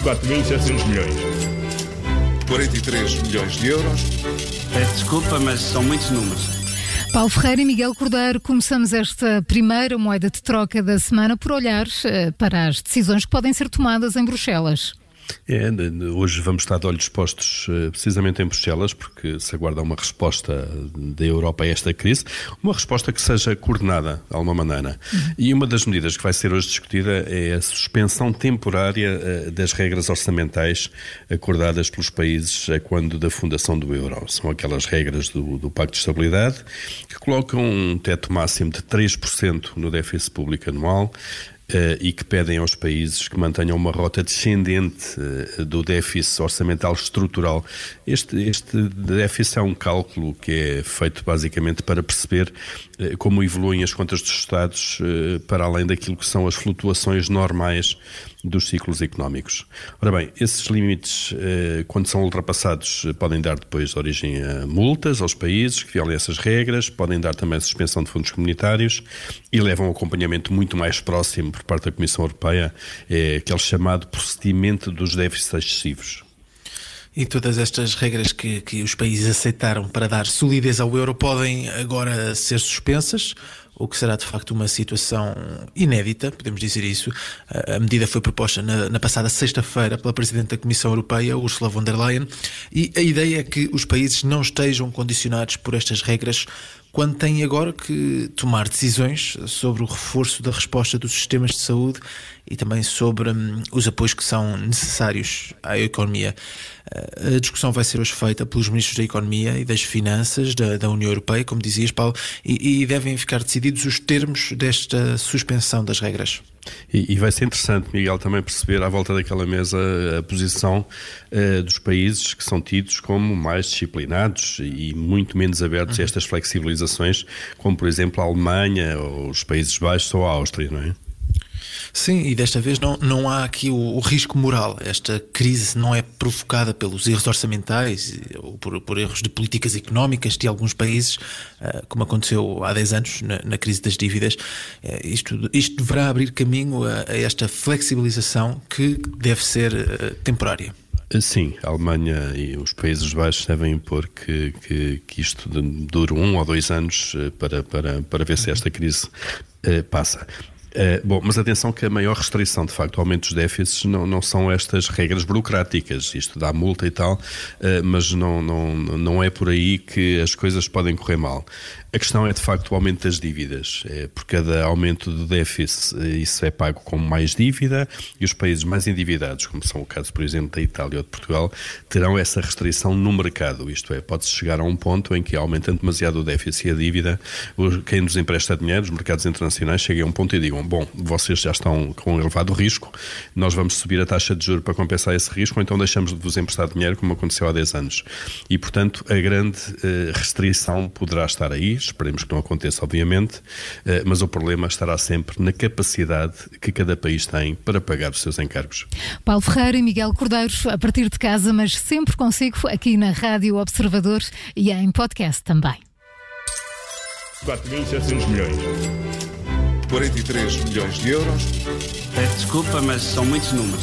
4.700 milhões. 43 milhões de euros. Peço desculpa, mas são muitos números. Paulo Ferreira e Miguel Cordeiro, começamos esta primeira moeda de troca da semana por olhar eh, para as decisões que podem ser tomadas em Bruxelas. É, hoje vamos estar de olhos postos eh, precisamente em Bruxelas, porque se aguarda uma resposta da Europa a esta crise, uma resposta que seja coordenada de alguma maneira. E uma das medidas que vai ser hoje discutida é a suspensão temporária eh, das regras orçamentais acordadas pelos países quando da fundação do euro. São aquelas regras do, do Pacto de Estabilidade que colocam um teto máximo de 3% no déficit público anual, e que pedem aos países que mantenham uma rota descendente uh, do déficit orçamental estrutural. Este, este déficit é um cálculo que é feito basicamente para perceber uh, como evoluem as contas dos Estados para além daquilo que são as flutuações normais dos ciclos económicos. Ora bem, esses limites, quando são ultrapassados, podem dar depois origem a multas aos países que violem essas regras, podem dar também suspensão de fundos comunitários e levam um acompanhamento muito mais próximo por parte da Comissão Europeia é aquele chamado procedimento dos déficits excessivos. E todas estas regras que, que os países aceitaram para dar solidez ao euro podem agora ser suspensas? O que será de facto uma situação inédita, podemos dizer isso. A medida foi proposta na, na passada sexta-feira pela Presidente da Comissão Europeia, Ursula von der Leyen, e a ideia é que os países não estejam condicionados por estas regras quando têm agora que tomar decisões sobre o reforço da resposta dos sistemas de saúde e também sobre hum, os apoios que são necessários à economia. A discussão vai ser hoje feita pelos ministros da Economia e das Finanças da, da União Europeia, como dizias, Paulo, e, e, devem ficar decididos os termos desta suspensão das regras. E, e, vai ser interessante, Miguel, também perceber à volta daquela mesa a posição uh, dos países que são tidos como mais disciplinados e muito menos abertos uhum. a estas flexibilizações, como por exemplo a Alemanha, ou os Países Baixos ou a Áustria, não é? Sim, e desta vez não, não há aqui o, o, risco moral. Esta crise não é provocada pelos erros orçamentais ou por, por erros de políticas económicas de alguns países, uh, como aconteceu há 10 anos na, na crise das dívidas. Uh, isto, isto deverá abrir caminho a, a, esta flexibilização que deve ser uh, temporária. Sim, a Alemanha e os Países Baixos devem impor que, que, que isto dure um ou dois anos para, para, para ver se esta crise passa. Uh, bom, mas atenção que a maior restrição, de facto, ao aumento dos déficits não, não são estas regras burocráticas, isto dá multa e tal, uh, mas não, não, não é por aí que as coisas podem correr mal. A questão é de facto o aumento das dívidas. É, por cada aumento do déficit, isso é pago como mais dívida e os países mais endividados, como são o caso, por exemplo, da Itália ou de Portugal, terão essa restrição no mercado. Isto é, pode-se chegar a um ponto em que, aumentando demasiado o déficit e a dívida, quem nos empresta dinheiro, os mercados internacionais, cheguem a um ponto e digam: bom, vocês já estão com um elevado risco, nós vamos subir a taxa de juros para compensar esse risco, ou então deixamos de vos emprestar dinheiro, como aconteceu há 10 anos. E, portanto, a grande eh, restrição poderá estar aí esperemos que não aconteça, obviamente, eh, mas o problema estará sempre na capacidade que cada país tem para pagar os seus encargos. Paulo Ferreira e Miguel Cordeiro, a partir de casa, mas sempre consigo aqui na Rádio Observador e em podcast também. 4.700 milhões. 43 milhões de euros. Desculpa, mas são muitos números.